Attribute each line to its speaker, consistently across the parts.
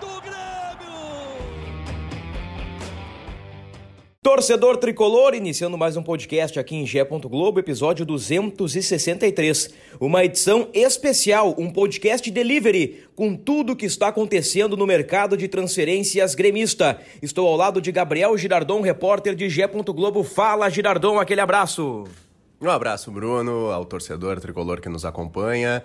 Speaker 1: do Grêmio!
Speaker 2: Torcedor Tricolor, iniciando mais um podcast aqui em Gé. Globo, episódio 263. Uma edição especial, um podcast delivery com tudo que está acontecendo no mercado de transferências gremista. Estou ao lado de Gabriel Girardon, repórter de Gé. Globo. Fala, Girardon, aquele abraço.
Speaker 3: Um abraço, Bruno, ao torcedor tricolor que nos acompanha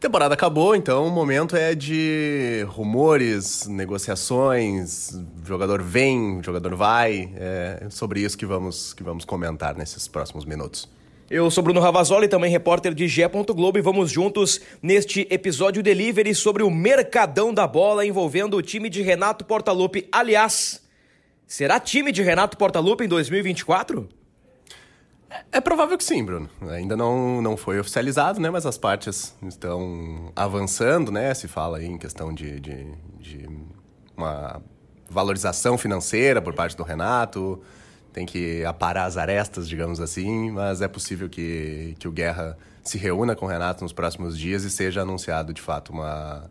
Speaker 3: temporada acabou, então o momento é de rumores, negociações, jogador vem, jogador vai. É sobre isso que vamos, que vamos comentar nesses próximos minutos.
Speaker 2: Eu sou Bruno Ravazoli, também repórter de Gé. Globo, e vamos juntos neste episódio delivery sobre o mercadão da bola envolvendo o time de Renato Portaluppi. Aliás, será time de Renato Portaluppi em 2024?
Speaker 3: É provável que sim, Bruno. Ainda não, não foi oficializado, né? Mas as partes estão avançando, né? Se fala em questão de, de, de uma valorização financeira por parte do Renato. Tem que aparar as arestas, digamos assim. Mas é possível que, que o Guerra se reúna com o Renato nos próximos dias e seja anunciado, de fato, uma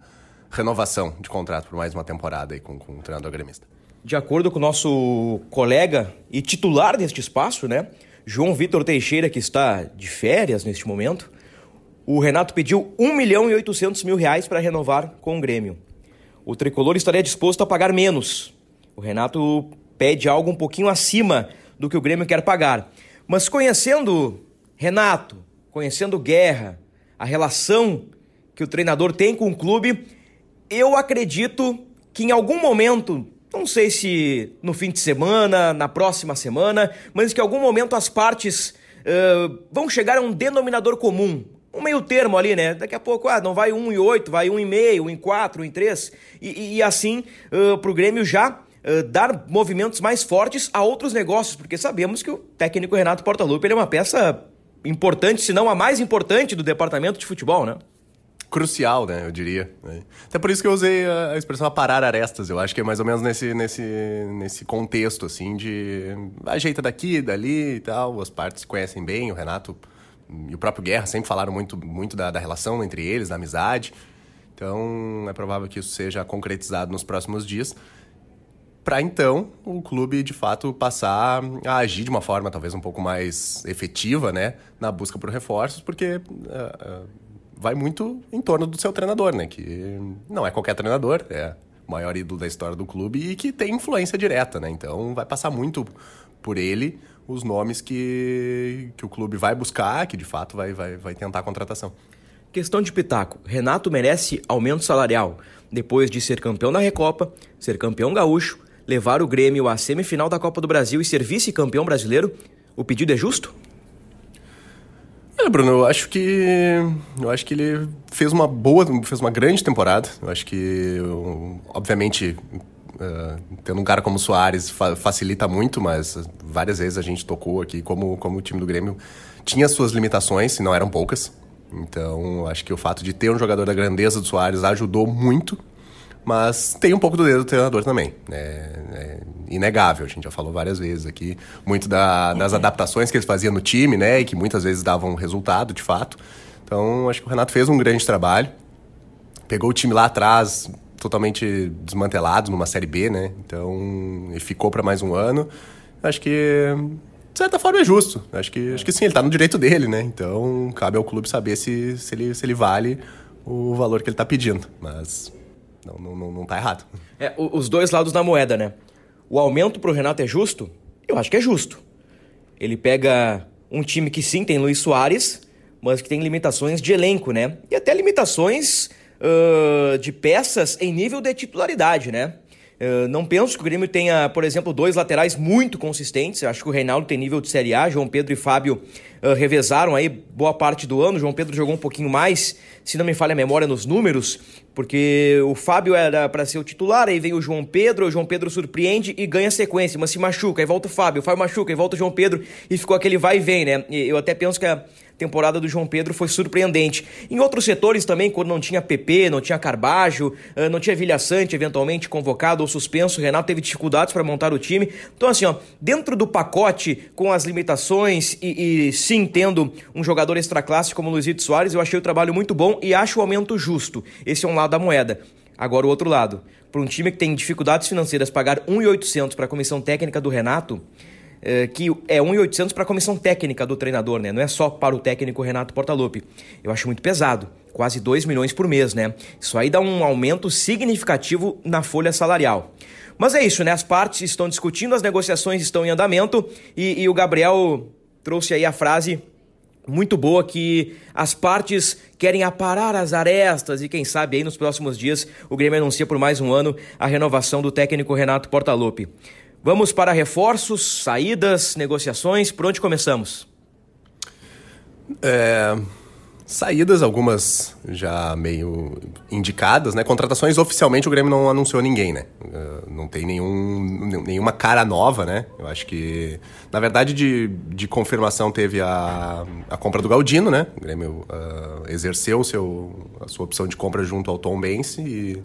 Speaker 3: renovação de contrato por mais uma temporada aí com, com o treinador gremista.
Speaker 2: De acordo com o nosso colega e titular deste espaço, né? João Vitor Teixeira, que está de férias neste momento, o Renato pediu 1 milhão e 800 mil reais para renovar com o Grêmio. O tricolor estaria disposto a pagar menos. O Renato pede algo um pouquinho acima do que o Grêmio quer pagar. Mas conhecendo Renato, conhecendo Guerra, a relação que o treinador tem com o clube, eu acredito que em algum momento não sei se no fim de semana, na próxima semana, mas que em algum momento as partes uh, vão chegar a um denominador comum. Um meio termo ali, né? Daqui a pouco, ah, não vai um em oito, vai um em meio, um em quatro, um em três. E, e assim, uh, pro Grêmio já uh, dar movimentos mais fortes a outros negócios, porque sabemos que o técnico Renato Portaluppi ele é uma peça importante, se não a mais importante do departamento de futebol, né?
Speaker 3: Crucial, né? Eu diria. Né? Até por isso que eu usei a expressão aparar arestas. Eu acho que é mais ou menos nesse, nesse, nesse contexto, assim, de ajeita daqui, dali e tal. As partes se conhecem bem, o Renato e o próprio Guerra sempre falaram muito, muito da, da relação entre eles, da amizade. Então, é provável que isso seja concretizado nos próximos dias. Para então o clube de fato passar a agir de uma forma talvez um pouco mais efetiva, né, na busca por reforços, porque uh, uh, vai muito em torno do seu treinador, né? Que não é qualquer treinador, é o maior ídolo da história do clube e que tem influência direta, né? Então vai passar muito por ele os nomes que, que o clube vai buscar, que de fato vai, vai, vai tentar a contratação.
Speaker 2: Questão de pitaco. Renato merece aumento salarial depois de ser campeão da Recopa, ser campeão gaúcho, levar o Grêmio à semifinal da Copa do Brasil e ser vice-campeão brasileiro. O pedido é justo?
Speaker 3: É, Bruno, eu acho que eu acho que ele fez uma boa, fez uma grande temporada. Eu acho que, obviamente, uh, tendo um cara como o Soares fa facilita muito, mas várias vezes a gente tocou aqui como como o time do Grêmio tinha suas limitações, e não eram poucas. Então, acho que o fato de ter um jogador da grandeza do Soares ajudou muito mas tem um pouco do dedo do treinador também. É, é inegável, a gente já falou várias vezes aqui. Muito da, das adaptações que eles faziam no time, né? E que muitas vezes davam resultado, de fato. Então, acho que o Renato fez um grande trabalho. Pegou o time lá atrás, totalmente desmantelado numa Série B, né? Então, e ficou para mais um ano. Acho que, de certa forma, é justo. Acho que, acho que sim, ele está no direito dele, né? Então, cabe ao clube saber se, se, ele, se ele vale o valor que ele está pedindo. Mas não, não, não, não tá errado.
Speaker 2: É, os dois lados da moeda, né? O aumento pro Renato é justo? Eu acho que é justo. Ele pega um time que sim tem Luiz Soares, mas que tem limitações de elenco, né? E até limitações uh, de peças em nível de titularidade, né? Não penso que o Grêmio tenha, por exemplo, dois laterais muito consistentes. Acho que o Reinaldo tem nível de Série A. João Pedro e Fábio uh, revezaram aí boa parte do ano. João Pedro jogou um pouquinho mais, se não me falha a memória nos números, porque o Fábio era para ser o titular, aí vem o João Pedro, o João Pedro surpreende e ganha sequência, mas se machuca, aí volta o Fábio, o Fábio machuca, aí volta o João Pedro e ficou aquele vai e vem, né? Eu até penso que a temporada do João Pedro foi surpreendente. Em outros setores também, quando não tinha PP, não tinha Carbajo, ah, não tinha Vilha Sante eventualmente convocado ou suspenso, o Renato teve dificuldades para montar o time. Então, assim, ó, dentro do pacote, com as limitações e, e sim tendo um jogador extra-classe como o Luizito Soares, eu achei o trabalho muito bom e acho o aumento justo. Esse é um lado da moeda. Agora, o outro lado. Para um time que tem dificuldades financeiras, pagar 1.800 para a comissão técnica do Renato, é, que é 1.800 para a comissão técnica do treinador, né? Não é só para o técnico Renato Portaluppi. Eu acho muito pesado, quase 2 milhões por mês, né? Isso aí dá um aumento significativo na folha salarial. Mas é isso, né? As partes estão discutindo, as negociações estão em andamento e, e o Gabriel trouxe aí a frase muito boa que as partes querem aparar as arestas e quem sabe aí nos próximos dias o Grêmio anuncia por mais um ano a renovação do técnico Renato Portaluppi. Vamos para reforços, saídas, negociações. Por onde começamos?
Speaker 3: É, saídas, algumas já meio indicadas, né? Contratações, oficialmente o Grêmio não anunciou ninguém, né? Uh, não tem nenhum, nenhuma cara nova, né? Eu acho que, na verdade, de, de confirmação teve a, a compra do Galdino, né? O Grêmio uh, exerceu seu, a sua opção de compra junto ao Tom Bense e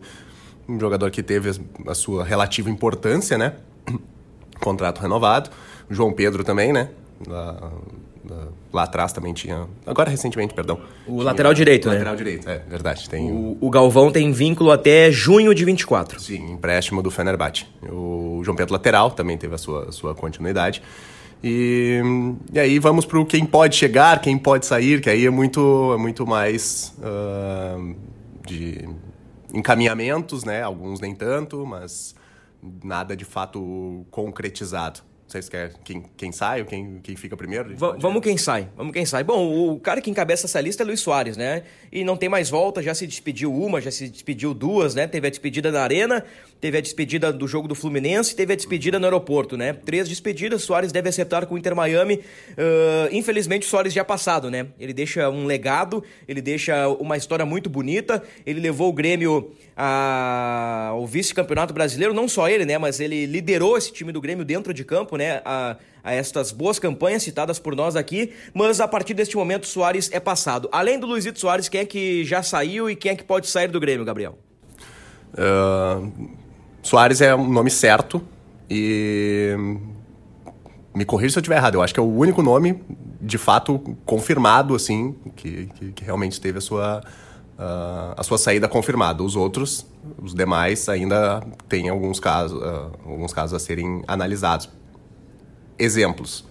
Speaker 3: um jogador que teve a sua relativa importância, né? contrato renovado. João Pedro também, né? Lá, lá, atrás também tinha. Agora recentemente, perdão.
Speaker 2: O lateral direito,
Speaker 3: o
Speaker 2: né?
Speaker 3: Lateral direito, é verdade. Tem
Speaker 2: o, o Galvão tem vínculo até junho de 24.
Speaker 3: Sim, empréstimo do Fenerbahçe. O João Pedro lateral também teve a sua, sua continuidade. E, e aí vamos para o quem pode chegar, quem pode sair, que aí é muito, é muito mais uh, de encaminhamentos, né? Alguns nem tanto, mas nada de fato concretizado. Vocês querem quem, quem sai ou quem, quem fica primeiro?
Speaker 2: V vamos quem sai, vamos quem sai. Bom, o cara que encabeça essa lista é Luiz Soares, né? E não tem mais volta, já se despediu uma, já se despediu duas, né? Teve a despedida na Arena, teve a despedida do jogo do Fluminense, teve a despedida no aeroporto, né? Três despedidas, Soares deve acertar com o Inter Miami. Uh, infelizmente, o Soares já passado, né? Ele deixa um legado, ele deixa uma história muito bonita, ele levou o Grêmio ao vice-campeonato brasileiro, não só ele, né? Mas ele liderou esse time do Grêmio dentro de campo, né, a, a estas boas campanhas citadas por nós aqui, mas a partir deste momento Soares é passado. Além do Luizito Soares, quem é que já saiu e quem é que pode sair do Grêmio, Gabriel?
Speaker 3: Uh, Soares é um nome certo e me corrija se eu estiver errado. Eu acho que é o único nome, de fato, confirmado, assim, que, que, que realmente teve a sua, uh, a sua saída confirmada. Os outros, os demais, ainda tem alguns casos, uh, alguns casos a serem analisados. Exemplos.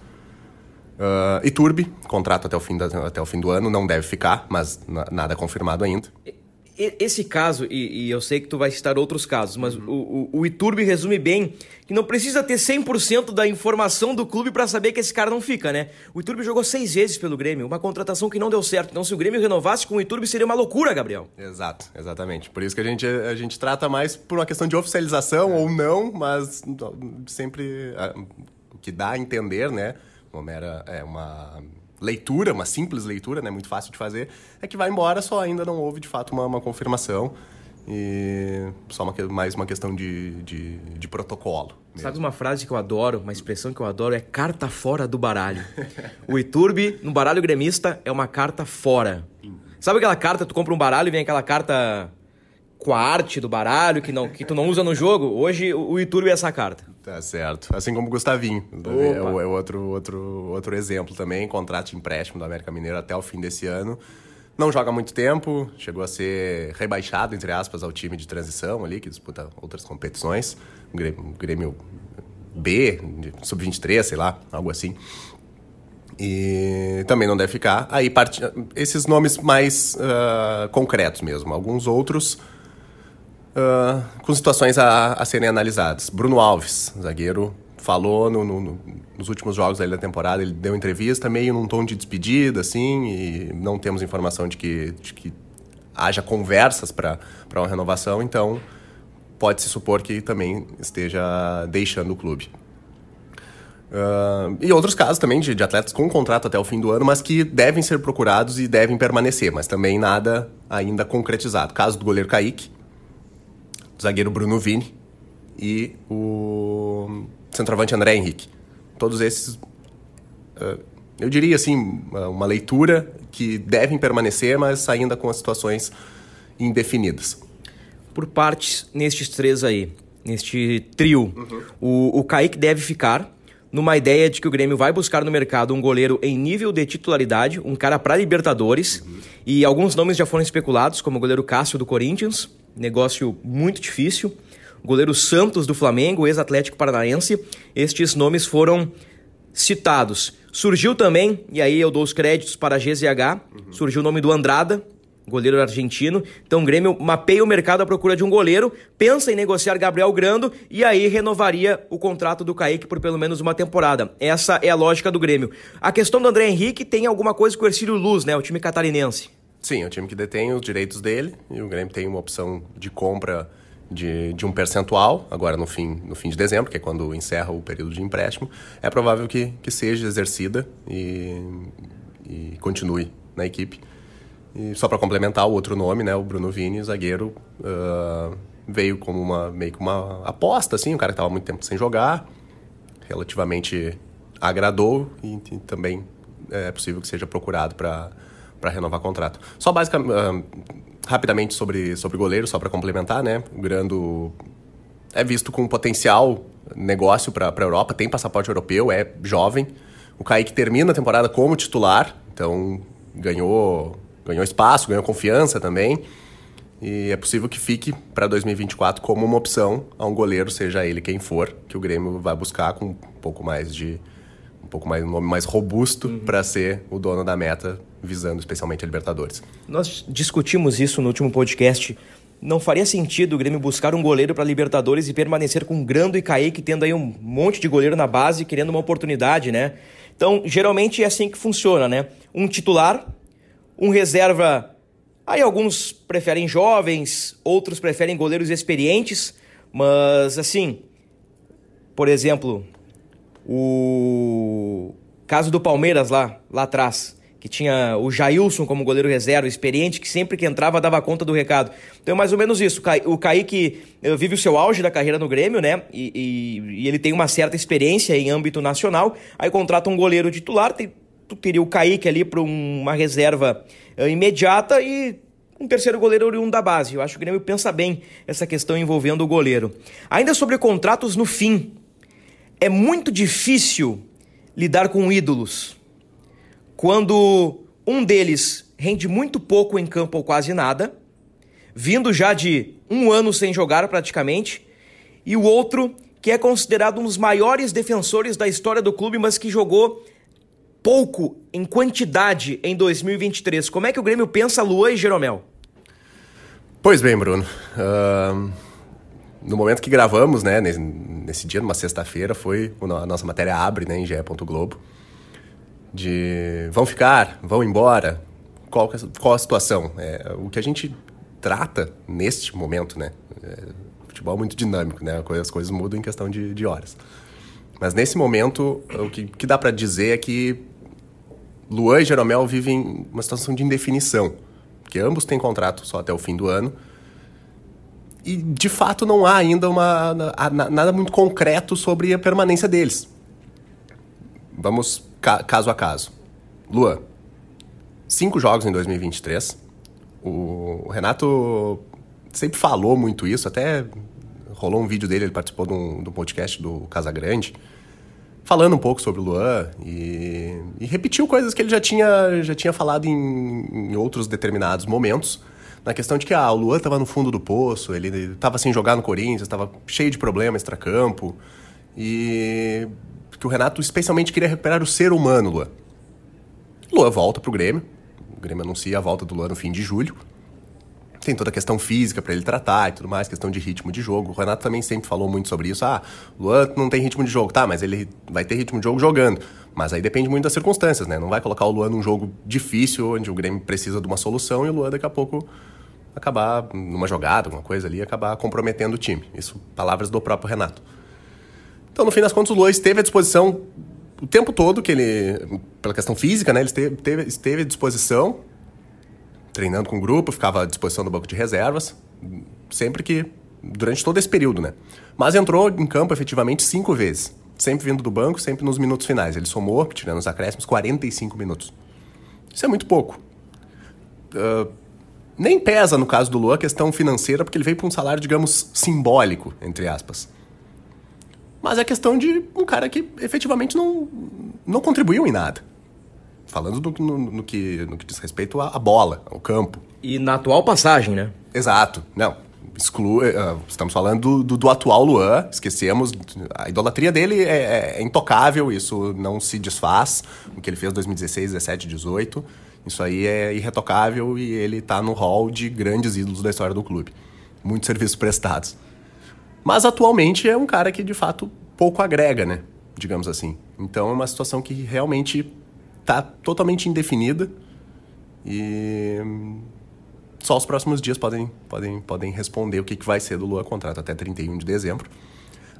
Speaker 3: Uh, Iturbe, contrato até o, fim da, até o fim do ano, não deve ficar, mas nada confirmado ainda.
Speaker 2: Esse caso, e, e, eu sei que tu vai citar outros casos, mas uhum. o, o, o Iturbe resume bem que não precisa ter 100% da informação do clube para saber que esse cara não fica, né? O Iturbe jogou seis vezes pelo Grêmio, uma contratação que não deu certo. Então, se o Grêmio renovasse com o Iturbe, seria uma loucura, Gabriel.
Speaker 3: Exato, exatamente. Por isso que a gente, a gente trata mais por uma questão de oficialização é. ou não, mas sempre que dá a entender, né? Uma mera, é uma leitura, uma simples leitura, né? Muito fácil de fazer, é que vai embora, só ainda não houve de fato uma, uma confirmação. E só uma, mais uma questão de, de, de protocolo.
Speaker 2: Mesmo. Sabe uma frase que eu adoro, uma expressão que eu adoro? É carta fora do baralho. o Iturbe, no baralho gremista, é uma carta fora. Sabe aquela carta, tu compra um baralho e vem aquela carta com a arte do baralho que, não, que tu não usa no jogo. Hoje o Iturbe é essa carta.
Speaker 3: Tá certo. Assim como o Gustavinho. É, é, outro, outro, outro exemplo também. Contrato de empréstimo do América Mineiro até o fim desse ano. Não joga muito tempo, chegou a ser rebaixado, entre aspas, ao time de transição ali, que disputa outras competições. Grêmio B, sub-23, sei lá, algo assim. E também não deve ficar. Aí, part... esses nomes mais uh, concretos mesmo. Alguns outros uh, com situações a, a, serem analisadas. Bruno Alves, zagueiro, falou no, no, nos últimos jogos da temporada, ele deu entrevista meio num tom de despedida, assim, e não temos informação de que, de que haja conversas para uma renovação, então pode-se supor que também esteja deixando o clube. Uh, e outros casos também de, de, atletas com contrato até o fim do ano, mas que devem ser procurados e devem permanecer, mas também nada ainda concretizado. Caso do goleiro Kaique, zagueiro Bruno Vini e o centroavante André Henrique. Todos esses, uh, eu diria assim, uma leitura que devem permanecer, mas ainda com as situações indefinidas.
Speaker 2: Por partes, nestes três aí, neste trio, uhum. o, o Kaique deve ficar numa ideia de que o Grêmio vai buscar no mercado um goleiro em nível de titularidade, um cara para Libertadores, uhum. e alguns nomes já foram especulados, como o goleiro Cássio do Corinthians, negócio muito difícil, goleiro Santos do Flamengo, ex-Atlético Paranaense, estes nomes foram citados. Surgiu também, e aí eu dou os créditos para a GZH, uhum. surgiu o nome do Andrada, goleiro argentino. Então o Grêmio mapeia o mercado à procura de um goleiro, pensa em negociar Gabriel Grando e aí renovaria o contrato do Kaique por pelo menos uma temporada. Essa é a lógica do Grêmio. A questão do André Henrique tem alguma coisa com o Ercílio Luz, né? O time catarinense.
Speaker 3: Sim, é o time que detém os direitos dele e o Grêmio tem uma opção de compra de, de um percentual, agora no fim, no fim de dezembro, que é quando encerra o período de empréstimo. É provável que, que seja exercida e, e continue na equipe. E só para complementar o outro nome, né, o Bruno Vini, zagueiro, uh, veio como uma meio que uma aposta, assim, um cara que estava muito tempo sem jogar, relativamente agradou e, e também é possível que seja procurado para para renovar contrato. Só basicamente uh, rapidamente sobre sobre goleiro, só para complementar, né? O Grando é visto com potencial negócio para a Europa, tem passaporte europeu, é jovem. O Kaique termina a temporada como titular, então ganhou ganhou espaço, ganhou confiança também. E é possível que fique para 2024 como uma opção a um goleiro, seja ele quem for, que o Grêmio vai buscar com um pouco mais de um pouco mais um nome mais robusto uhum. para ser o dono da meta, visando especialmente a Libertadores.
Speaker 2: Nós discutimos isso no último podcast. Não faria sentido o Grêmio buscar um goleiro para Libertadores e permanecer com Grando e Kaique, tendo aí um monte de goleiro na base, querendo uma oportunidade, né? Então, geralmente é assim que funciona, né? Um titular um reserva. Aí alguns preferem jovens, outros preferem goleiros experientes, mas assim, por exemplo, o caso do Palmeiras lá, lá atrás, que tinha o Jailson como goleiro reserva, experiente, que sempre que entrava dava conta do recado. Então é mais ou menos isso. O Kaique eh, vive o seu auge da carreira no Grêmio, né? E, e, e ele tem uma certa experiência em âmbito nacional. Aí contrata um goleiro titular, tem tu teria o Kaique ali para uma reserva uh, imediata e um terceiro goleiro oriundo da base. Eu acho que o Grêmio pensa bem essa questão envolvendo o goleiro. Ainda sobre contratos no fim, é muito difícil lidar com ídolos quando um deles rende muito pouco em campo ou quase nada, vindo já de um ano sem jogar praticamente, e o outro que é considerado um dos maiores defensores da história do clube, mas que jogou pouco em quantidade em 2023. Como é que o Grêmio pensa Luan e Jeromel?
Speaker 3: Pois bem, Bruno. Uh, no momento que gravamos, né, nesse, dia, numa sexta-feira, foi a nossa matéria abre, né, em ge. Globo, de vão ficar, vão embora. Qual, é qual a situação? É, o que a gente trata neste momento, né? É, futebol é muito dinâmico, né? As coisas mudam em questão de, de horas. Mas nesse momento, o que, que dá para dizer é que Luan e Jeromel vivem uma situação de indefinição, porque ambos têm contrato só até o fim do ano. E, de fato, não há ainda uma, nada muito concreto sobre a permanência deles. Vamos caso a caso. Luan, cinco jogos em 2023. O Renato sempre falou muito isso, até rolou um vídeo dele, ele participou de um, de um podcast do Casagrande. Grande falando um pouco sobre o Luan e, e repetiu coisas que ele já tinha, já tinha falado em, em outros determinados momentos na questão de que ah, o Luan estava no fundo do poço, ele estava sem jogar no Corinthians, estava cheio de problemas extra-campo e que o Renato especialmente queria recuperar o ser humano, Luan. Luan volta pro Grêmio, o Grêmio anuncia a volta do Luan no fim de julho tem toda a questão física para ele tratar e tudo mais, questão de ritmo de jogo. O Renato também sempre falou muito sobre isso. Ah, Luan não tem ritmo de jogo, tá, mas ele vai ter ritmo de jogo jogando. Mas aí depende muito das circunstâncias, né? Não vai colocar o Luan num jogo difícil, onde o Grêmio precisa de uma solução e o Luan daqui a pouco acabar, numa jogada, alguma coisa ali, acabar comprometendo o time. Isso, palavras do próprio Renato. Então, no fim das contas, o Luan esteve à disposição o tempo todo, que ele, pela questão física, né, ele esteve, teve, esteve à disposição, treinando com o grupo, ficava à disposição do banco de reservas, sempre que, durante todo esse período, né. Mas entrou em campo efetivamente cinco vezes, sempre vindo do banco, sempre nos minutos finais. Ele somou, tirando os acréscimos, 45 minutos. Isso é muito pouco. Uh, nem pesa, no caso do Luan, a questão financeira, porque ele veio para um salário, digamos, simbólico, entre aspas. Mas é questão de um cara que efetivamente não, não contribuiu em nada. Falando do, no, no, que, no que diz respeito à, à bola, ao campo.
Speaker 2: E na atual passagem, né?
Speaker 3: Exato. Não, exclui, uh, estamos falando do, do, do, atual Luan, esquecemos, a idolatria dele é, é, é, intocável, isso não se desfaz, o que ele fez em 2016, 17, 18, isso aí é irretocável e ele está no hall de grandes ídolos da história do clube. Muitos serviços prestados. Mas atualmente é um cara que de fato pouco agrega, né? Digamos assim. Então é uma situação que realmente está totalmente indefinida e só os próximos dias podem, podem, podem responder o que, que vai ser do Lua contrato até 31 de dezembro.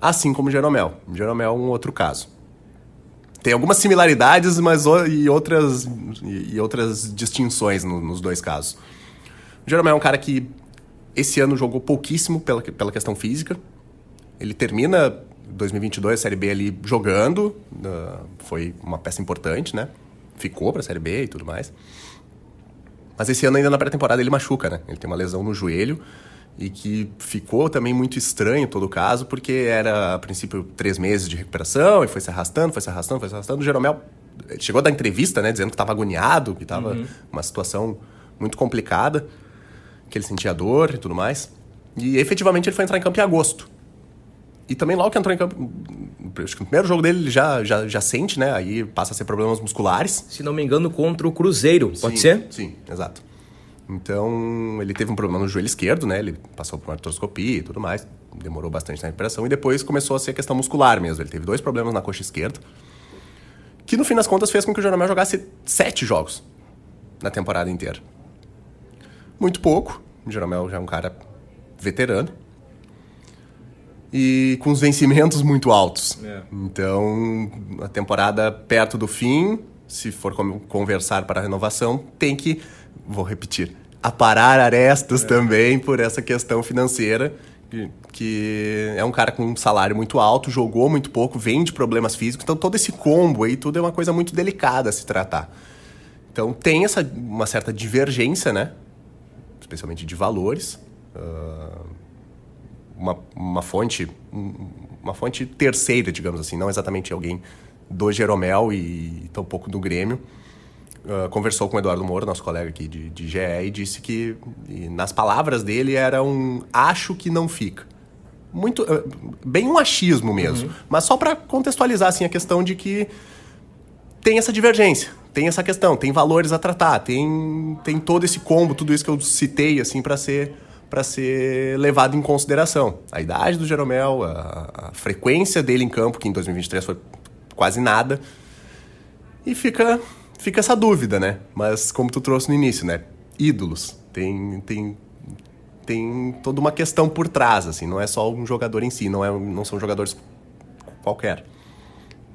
Speaker 3: Assim como o Jeromel. Jeromel é um outro caso. Tem algumas similaridades, mas e outras, e outras distinções no, nos dois casos. O Jeromel é um cara que esse ano jogou pouquíssimo pela, pela questão física. Ele termina 2022 a Série B ali jogando, uh, foi uma peça importante, né? Ficou para a Série B e tudo mais. Mas esse ano ainda na pré-temporada ele machuca, né? Ele tem uma lesão no joelho e que ficou também muito estranho todo o caso, porque era, a princípio, três meses de recuperação e foi se arrastando, foi se arrastando, foi se arrastando. O Jeromel chegou a dar entrevista, né? Dizendo que estava agoniado, que estava uhum. uma situação muito complicada, que ele sentia dor e tudo mais. E efetivamente ele foi entrar em campo em agosto. E também logo que entrou em campo, acho que no primeiro jogo dele ele já, já, já sente, né? Aí passa a ser problemas musculares.
Speaker 2: Se não me engano, contra o Cruzeiro, pode ser?
Speaker 3: Sim, exato. Então, ele teve um problema no joelho esquerdo, né? Ele passou por uma artroscopia e tudo mais. Demorou bastante na recuperação. E depois começou a ser questão muscular mesmo. Ele teve dois problemas na coxa esquerda. Que no fim das contas fez com que o Jeromel jogasse sete jogos na temporada inteira. Muito pouco. O Jeromel já é um cara veterano e com os vencimentos muito altos. É. Então, a temporada perto do fim, se for conversar para a renovação, tem que, vou repetir, aparar arestas é. também por essa questão financeira, que, que, é um cara com um salário muito alto, jogou muito pouco, vem de problemas físicos, então todo esse combo aí, tudo é uma coisa muito delicada a se tratar. Então tem essa, uma certa divergência, né? Especialmente de valores. Uh, uma, uma fonte uma fonte terceira, digamos assim, não exatamente alguém do Jeromel e tampouco do Grêmio, uh, conversou com o Eduardo Moura, nosso colega aqui de, de GE, e disse que, e nas palavras dele, era um acho que não fica. Muito, uh, bem um achismo mesmo, uhum. mas só para contextualizar assim, a questão de que tem essa divergência, tem essa questão, tem valores a tratar, tem, tem todo esse combo, tudo isso que eu citei assim para ser para ser levado em consideração. A idade do Jeromel, a, a, frequência dele em campo, que em 2023 foi quase nada. E fica, fica essa dúvida, né? Mas como tu trouxe no início, né? Ídolos. Tem, tem, tem toda uma questão por trás, assim. Não é só um jogador em si, não, é, não são jogadores qualquer.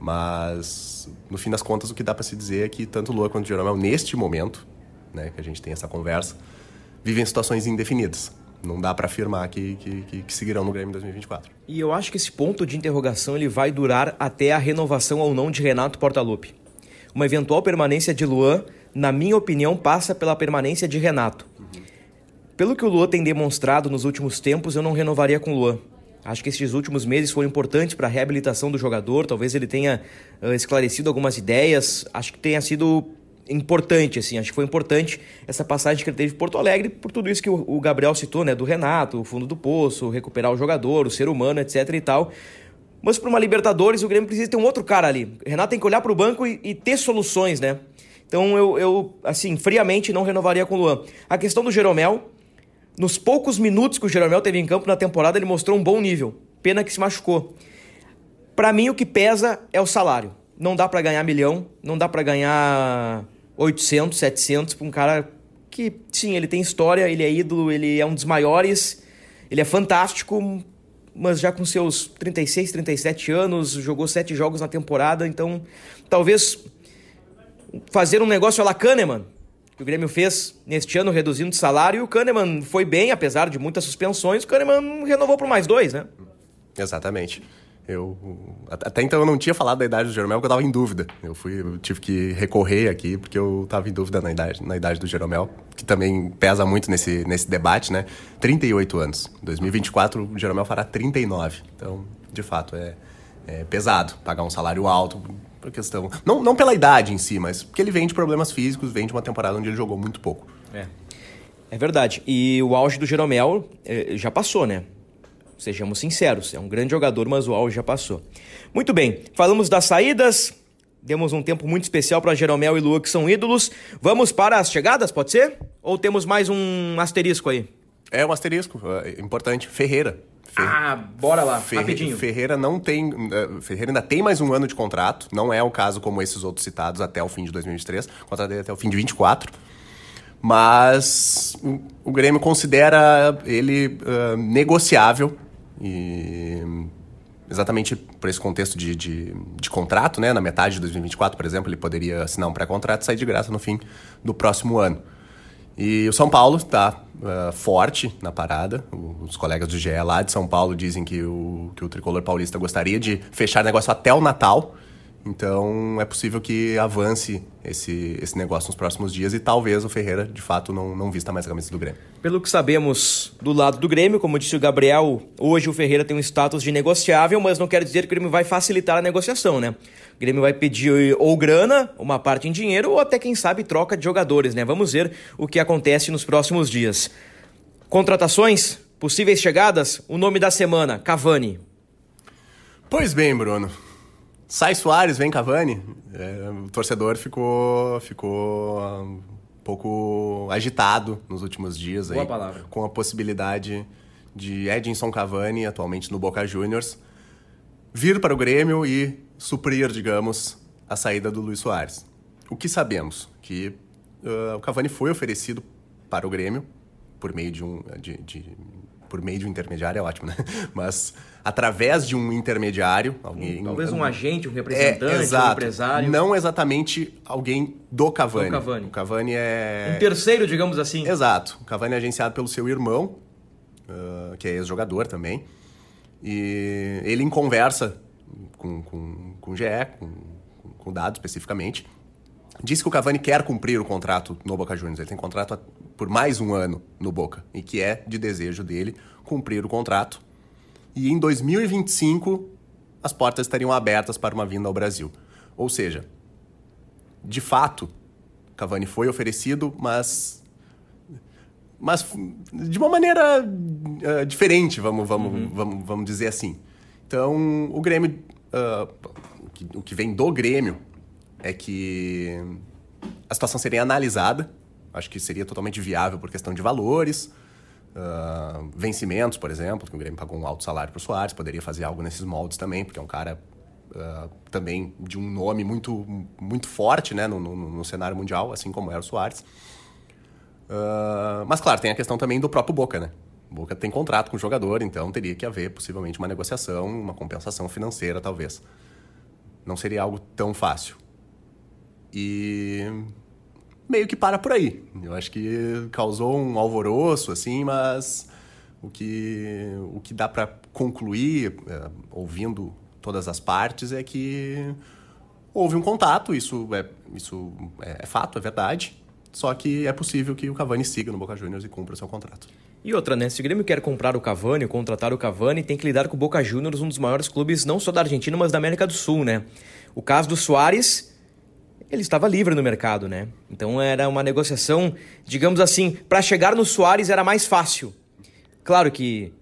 Speaker 3: Mas, no fim das contas, o que dá para se dizer é que tanto Lua quanto Jeromel, neste momento, né, que a gente tem essa conversa, vivem situações indefinidas não dá para afirmar que, que, que, seguirão no Grêmio em 2024.
Speaker 2: E eu acho que esse ponto de interrogação ele vai durar até a renovação ou não de Renato Portaluppi. Uma eventual permanência de Luan, na minha opinião, passa pela permanência de Renato. Pelo que o Luan tem demonstrado nos últimos tempos, eu não renovaria com o Luan. Acho que esses últimos meses foram importantes para a reabilitação do jogador. Talvez ele tenha uh, esclarecido algumas ideias. Acho que tenha sido importante, assim. Acho que foi importante essa passagem que ele teve em Porto Alegre, por tudo isso que o, Gabriel citou, né? Do Renato, o fundo do poço, recuperar o jogador, o ser humano, etc e tal. Mas para uma Libertadores, o Grêmio precisa ter um outro cara ali. Renato tem que olhar para o banco e, e, ter soluções, né? Então eu, eu, assim, friamente não renovaria com o Luan. A questão do Jeromel, nos poucos minutos que o Jeromel teve em campo na temporada, ele mostrou um bom nível. Pena que se machucou. Para mim, o que pesa é o salário. Não dá para ganhar milhão, não dá para ganhar 800, 700 para um cara que sim, ele tem história, ele é ídolo, ele é um dos maiores, ele é fantástico, mas já com seus 36, 37 anos, jogou sete jogos na temporada, então talvez fazer um negócio a la Kahneman, que o Grêmio fez neste ano, reduzindo o salário, e o Kahneman foi bem, apesar de muitas suspensões, o Kahneman renovou por mais dois, né?
Speaker 3: Exatamente. Eu até então eu não tinha falado da idade do Jeromel porque eu estava em dúvida. Eu fui, eu tive que recorrer aqui porque eu estava em dúvida na idade, na idade do Jeromel, que também pesa muito nesse, nesse debate, né? 38 anos. Em 2024 o Jeromel fará 39. Então, de fato, é, é pesado pagar um salário alto por questão, não, não pela idade em si, mas porque ele vem de problemas físicos, vem de uma temporada onde ele jogou muito pouco.
Speaker 2: É. É verdade. E o auge do Jeromel eh, já passou, né? Sejamos sinceros, é um grande jogador, mas o auge já passou. Muito bem, falamos das saídas, demos um tempo muito especial para Jeromel e Lua, que são ídolos. Vamos para as chegadas, pode ser? Ou temos mais um asterisco aí?
Speaker 3: É um asterisco, é importante. Ferreira.
Speaker 2: Ah, bora lá, Ferre rapidinho.
Speaker 3: Ferreira não tem. Uh, Ferreira ainda tem mais um ano de contrato. Não é o caso como esses outros citados até o fim de 2023. O contrato dele é até o fim de 24. Mas o, o Grêmio considera ele uh, negociável e exatamente por esse contexto de, de, de, contrato, né? Na metade de 2024, por exemplo, ele poderia assinar um pré-contrato e sair de graça no fim do próximo ano. E o São Paulo está uh, eh, forte na parada. Os colegas do GE lá de São Paulo dizem que o, que o tricolor paulista gostaria de fechar negócio até o Natal então é possível que avance esse, esse negócio nos próximos dias e talvez o Ferreira, de fato, não, não vista mais a camisa do Grêmio.
Speaker 2: Pelo que sabemos do lado do Grêmio, como disse o Gabriel, hoje o Ferreira tem um status de negociável, mas não quer dizer que o Grêmio vai facilitar a negociação, né? O Grêmio vai pedir ou grana, uma parte em dinheiro, ou até, quem sabe, troca de jogadores, né? Vamos ver o que acontece nos próximos dias. Contratações? Possíveis chegadas? O nome da semana, Cavani.
Speaker 3: Pois bem, Bruno. Sai Soares, vem Cavani. É, o torcedor ficou, ficou um pouco agitado nos últimos dias
Speaker 2: Boa
Speaker 3: aí,
Speaker 2: palavra.
Speaker 3: com a possibilidade de Edinson Cavani, atualmente no Boca Juniors, vir para o Grêmio e suprir, digamos, a saída do Luiz Soares. O que sabemos? Que uh, o Cavani foi oferecido para o Grêmio por meio de um, de, de por meio de um intermediário é ótimo, né? Mas através de um intermediário, alguém.
Speaker 2: Talvez um agente, um representante, é, exato, um empresário.
Speaker 3: Não exatamente alguém do Cavani.
Speaker 2: Do Cavani.
Speaker 3: O Cavani é.
Speaker 2: Um terceiro, digamos assim.
Speaker 3: Exato. O Cavani é agenciado pelo seu irmão, uh, que é ex-jogador também. E ele, em conversa com, com, com o GE, com, com o Dado especificamente, disse que o Cavani quer cumprir o contrato no Boca Juniors. Ele tem contrato por mais um ano no Boca e que é de desejo dele cumprir o contrato. E em 2025 as portas estariam abertas para uma vinda ao Brasil. Ou seja, de fato, Cavani foi oferecido, mas mas de uma maneira uh, diferente, vamos, vamos, uhum. vamos, vamos dizer assim. Então, o Grêmio, uh, o, que, o que vem do Grêmio é que a situação seria analisada. Acho que seria totalmente viável por questão de valores, uh, vencimentos, por exemplo, que o Grêmio pagou um alto salário para o Soares, poderia fazer algo nesses moldes também, porque é um cara uh, também de um nome muito, muito forte né, no, no, no cenário mundial, assim como era o Soares. Uh, mas, claro, tem a questão também do próprio Boca, né? Boca tem contrato com o jogador, então teria que haver possivelmente uma negociação, uma compensação financeira, talvez. Não seria algo tão fácil. E meio que para por aí. Eu acho que causou um alvoroço, assim, mas o que, o que dá para concluir, é, ouvindo todas as partes, é que houve um contato, isso é, isso é, é fato, é verdade. Só que é possível que o Cavani siga no Boca Juniors e cumpra seu contrato.
Speaker 2: E outra, né? Se o Grêmio quer comprar o Cavani, contratar o Cavani, tem que lidar com o Boca Juniors, um dos maiores clubes não só da Argentina, mas da América do Sul, né? O caso do Soares ele estava livre no mercado, né? Então era uma negociação, digamos assim, para chegar no Soares era mais fácil. Claro que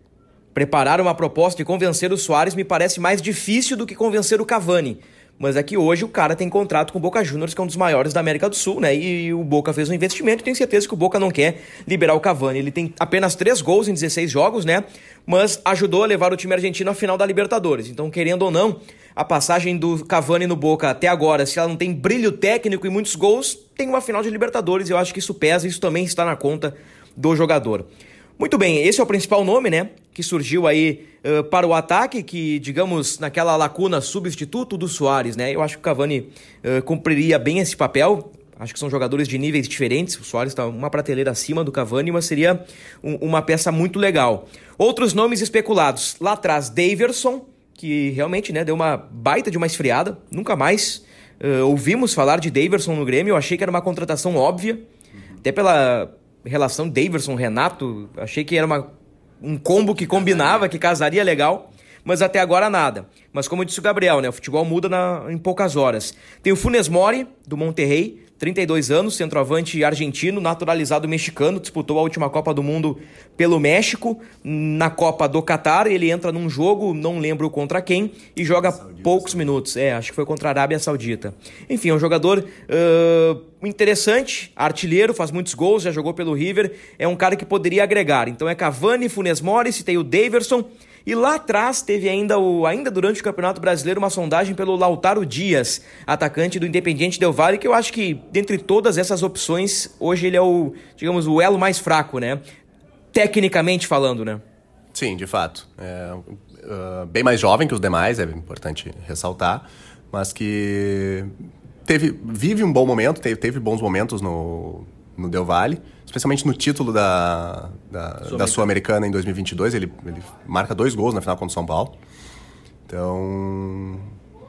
Speaker 2: preparar uma proposta e convencer o Soares me parece mais difícil do que convencer o Cavani. Mas é que hoje o cara tem contrato com o Boca Juniors, que é um dos maiores da América do Sul, né? E o Boca fez um investimento e tenho certeza que o Boca não quer liberar o Cavani. Ele tem apenas três gols em 16 jogos, né? Mas ajudou a levar o time argentino à final da Libertadores. Então, querendo ou não, a passagem do Cavani no Boca até agora, se ela não tem brilho técnico e muitos gols, tem uma final de Libertadores. Eu acho que isso pesa, isso também está na conta do jogador. Muito bem, esse é o principal nome, né? Que surgiu aí uh, para o ataque, que, digamos, naquela lacuna substituto do Soares, né? Eu acho que o Cavani uh, cumpriria bem esse papel. Acho que são jogadores de níveis diferentes. O Soares está uma prateleira acima do Cavani, mas seria um, uma peça muito legal. Outros nomes especulados. Lá atrás, Daverson, que realmente né, deu uma baita de uma esfriada. Nunca mais uh, ouvimos falar de Daverson no Grêmio. Eu achei que era uma contratação óbvia. Até pela relação Daverson-Renato. Achei que era uma, um combo que combinava, que casaria legal mas até agora nada. Mas como disse o Gabriel, né, o futebol muda na, em poucas horas. Tem o Funes Mori, do Monterrey, 32 anos, centroavante argentino, naturalizado mexicano, disputou a última Copa do Mundo pelo México. Na Copa do Catar, ele entra num jogo, não lembro contra quem, e joga Saudita, poucos minutos. É, acho que foi contra a Arábia Saudita. Enfim, é um jogador uh, interessante, artilheiro, faz muitos gols, já jogou pelo River. É um cara que poderia agregar. Então é Cavani, Funes Mori, tem o Daverson e lá atrás teve ainda, o, ainda durante o Campeonato Brasileiro uma sondagem pelo Lautaro Dias, atacante do Independiente Del Valle, que eu acho que dentre todas essas opções, hoje ele é o, digamos, o elo mais fraco, né? Tecnicamente falando, né?
Speaker 3: Sim, de fato. É, uh, bem mais jovem que os demais, é importante ressaltar, mas que teve, vive um bom momento, teve, teve bons momentos no, no Del Valle especialmente no título da, da, Sul Sul-Americana em 2022. Ele, ele marca dois gols na final contra o São Paulo. Então,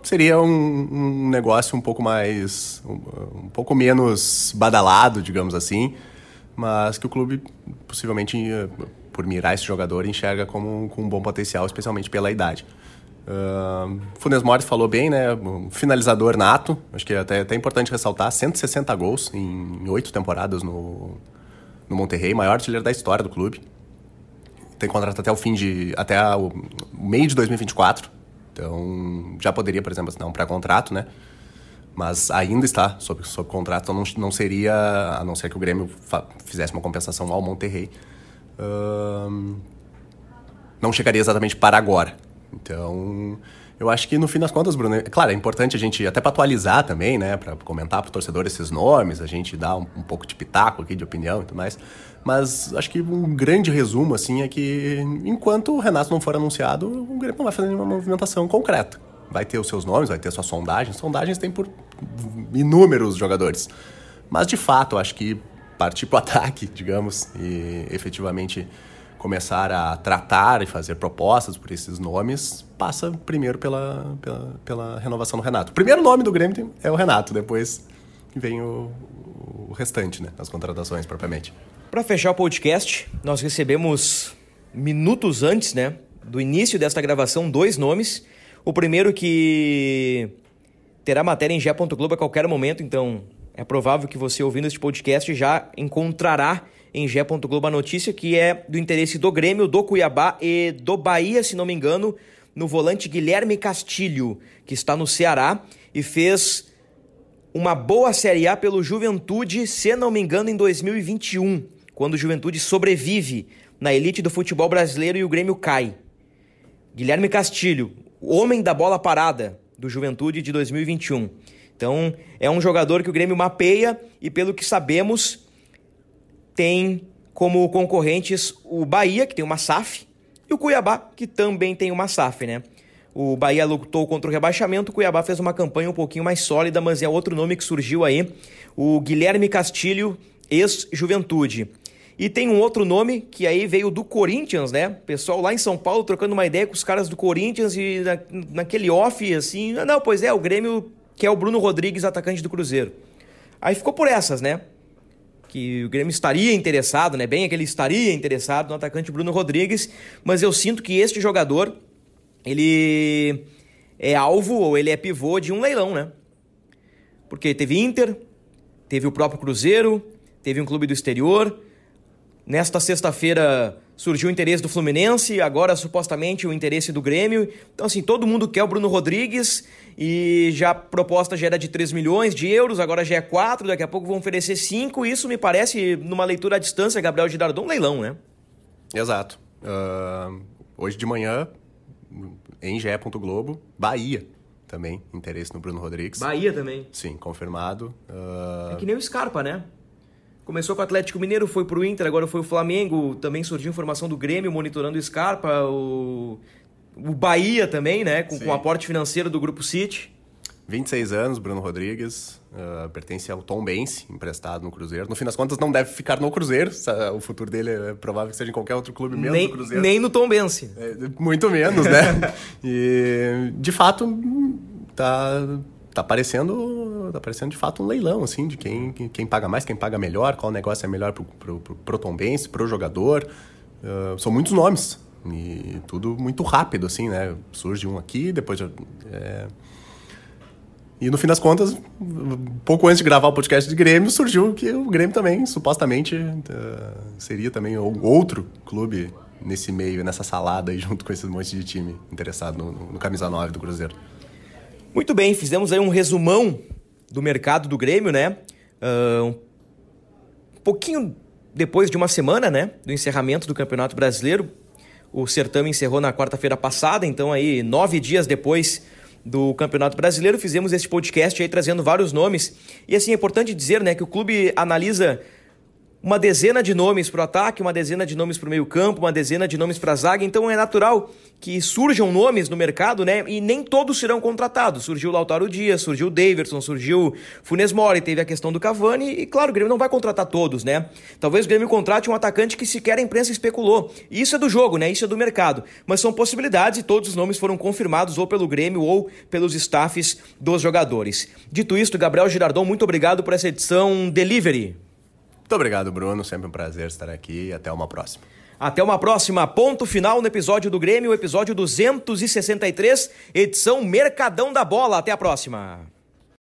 Speaker 3: seria um, um negócio um pouco mais. Um, um, pouco menos badalado, digamos assim, mas que o clube possivelmente, por mirar esse jogador, enxerga como com um bom potencial, especialmente pela idade. Uh, Funes Mori falou bem, né? Finalizador nato, acho que é até, até importante ressaltar: 160 gols em oito temporadas no, no Monterrey, maior artilheiro da história do clube. Tem contrato até o fim de. até o meio de 2024. Então já poderia, por exemplo, assinar um pré-contrato, né? Mas ainda está sob, sob contrato, então não, não seria, a não ser que o Grêmio fizesse uma compensação ao Monterrey. não chegaria exatamente para agora. Então, eu acho que no fim das contas, Bruno, é claro, é importante a gente, até para atualizar também, né, para comentar para o torcedor esses nomes, a gente dar um, um, pouco de pitaco aqui, de opinião e tudo mais. Mas acho que um grande resumo, assim, é que enquanto o Renato não for anunciado, o Grêmio não vai fazer nenhuma movimentação concreta. Vai ter os seus nomes, vai ter suas sondagens. Sondagens tem por inúmeros jogadores. Mas de fato, acho que partir para ataque, digamos, e efetivamente começar a tratar e fazer propostas por esses nomes, passa primeiro pela, pela, pela renovação do Renato. O primeiro nome do Grêmio é o Renato, depois vem o, o restante, né? As contratações propriamente.
Speaker 2: Para fechar o podcast, nós recebemos minutos antes, né? Do início desta gravação, dois nomes. O primeiro que terá matéria em Globo a qualquer momento, então é provável que você ouvindo este podcast já encontrará em Gé. Globo a notícia que é do interesse do Grêmio, do Cuiabá e do Bahia, se não me engano, no volante Guilherme Castilho, que está no Ceará e fez uma boa Série A pelo Juventude, se não me engano, em 2021, quando o Juventude sobrevive na elite do futebol brasileiro e o Grêmio cai. Guilherme Castilho, homem da bola parada do Juventude de 2021. Então, é um jogador que o Grêmio mapeia e, pelo que sabemos, tem como concorrentes o Bahia, que tem uma SAF, e o Cuiabá, que também tem uma SAF, né? O Bahia lutou contra o rebaixamento, o Cuiabá fez uma campanha um pouquinho mais sólida, mas é outro nome que surgiu aí, o Guilherme Castilho, ex-Juventude. E tem um outro nome que aí veio do Corinthians, né? Pessoal lá em São Paulo trocando uma ideia com os caras do Corinthians e na, naquele off, assim, não, pois é, o Grêmio que é o Bruno Rodrigues, atacante do Cruzeiro. Aí ficou por essas, né? Que o Grêmio estaria interessado, né? Bem, é que ele estaria interessado no atacante Bruno Rodrigues, mas eu sinto que este jogador ele é alvo ou ele é pivô de um leilão, né? Porque teve Inter, teve o próprio Cruzeiro, teve um clube do exterior. Nesta sexta-feira surgiu o interesse do Fluminense, agora supostamente o interesse do Grêmio. Então, assim, todo mundo quer o Bruno Rodrigues e já a proposta já era de 3 milhões de euros, agora já é 4, daqui a pouco vão oferecer 5. Isso me parece, numa leitura à distância, Gabriel Girardon, um leilão, né?
Speaker 3: Exato. Uh, hoje de manhã, em GE. Globo, Bahia também, interesse no Bruno Rodrigues.
Speaker 2: Bahia também.
Speaker 3: Sim, confirmado. Uh...
Speaker 2: É que nem o Scarpa, né? Começou com o Atlético Mineiro, foi pro Inter, agora foi o Flamengo. Também surgiu informação do Grêmio monitorando o Scarpa. O, o Bahia também, né? Com, com aporte financeiro do Grupo City.
Speaker 3: 26 anos, Bruno Rodrigues, uh, pertence ao Tom Bense, emprestado no Cruzeiro. No fim das contas, não deve ficar no Cruzeiro. O futuro dele é provável que seja em qualquer outro clube, menos
Speaker 2: nem,
Speaker 3: no Cruzeiro.
Speaker 2: Nem no Tom Bense.
Speaker 3: É, muito menos, né? e, de fato, tá, tá parecendo, tá parecendo de fato um leilão, assim, de quem, quem paga mais, quem paga melhor, qual negócio é melhor pro, pro, pro, pro Tom Bense, pro jogador. Uh, são muitos nomes. E tudo muito rápido, assim, né? Surge um aqui, depois... É, e no fim das contas, pouco antes de gravar o podcast de Grêmio, surgiu que o Grêmio também, supostamente, uh, seria também outro clube nesse meio, nessa salada aí, junto com esse monte de time interessado no, no camisa 9 do Cruzeiro.
Speaker 2: Muito bem, fizemos aí um resumão do mercado do Grêmio, né? Uh, um pouquinho depois de uma semana, né, do encerramento do Campeonato Brasileiro. O certame encerrou na quarta-feira passada, então aí nove dias depois do Campeonato Brasileiro, fizemos este podcast aí trazendo vários nomes. E assim, é importante dizer, né, que o clube analisa uma dezena de nomes para o ataque, uma dezena de nomes para o meio-campo, uma dezena de nomes para a zaga. Então é natural que surjam nomes no mercado, né? E nem todos serão contratados. Surgiu o Lautaro Dias, surgiu Daverson, surgiu Funes Mori, teve a questão do Cavani. E claro, o Grêmio não vai contratar todos, né? Talvez o Grêmio contrate um atacante que sequer a imprensa especulou. Isso é do jogo, né? Isso é do mercado. Mas são possibilidades e todos os nomes foram confirmados ou pelo Grêmio ou pelos staffs dos jogadores. Dito isto, Gabriel Girardon, muito obrigado por essa edição Delivery.
Speaker 3: Muito obrigado, Bruno. Sempre um prazer estar aqui até uma próxima.
Speaker 2: Até uma próxima. Ponto final no episódio do Grêmio, episódio 263, edição Mercadão da Bola. Até a próxima.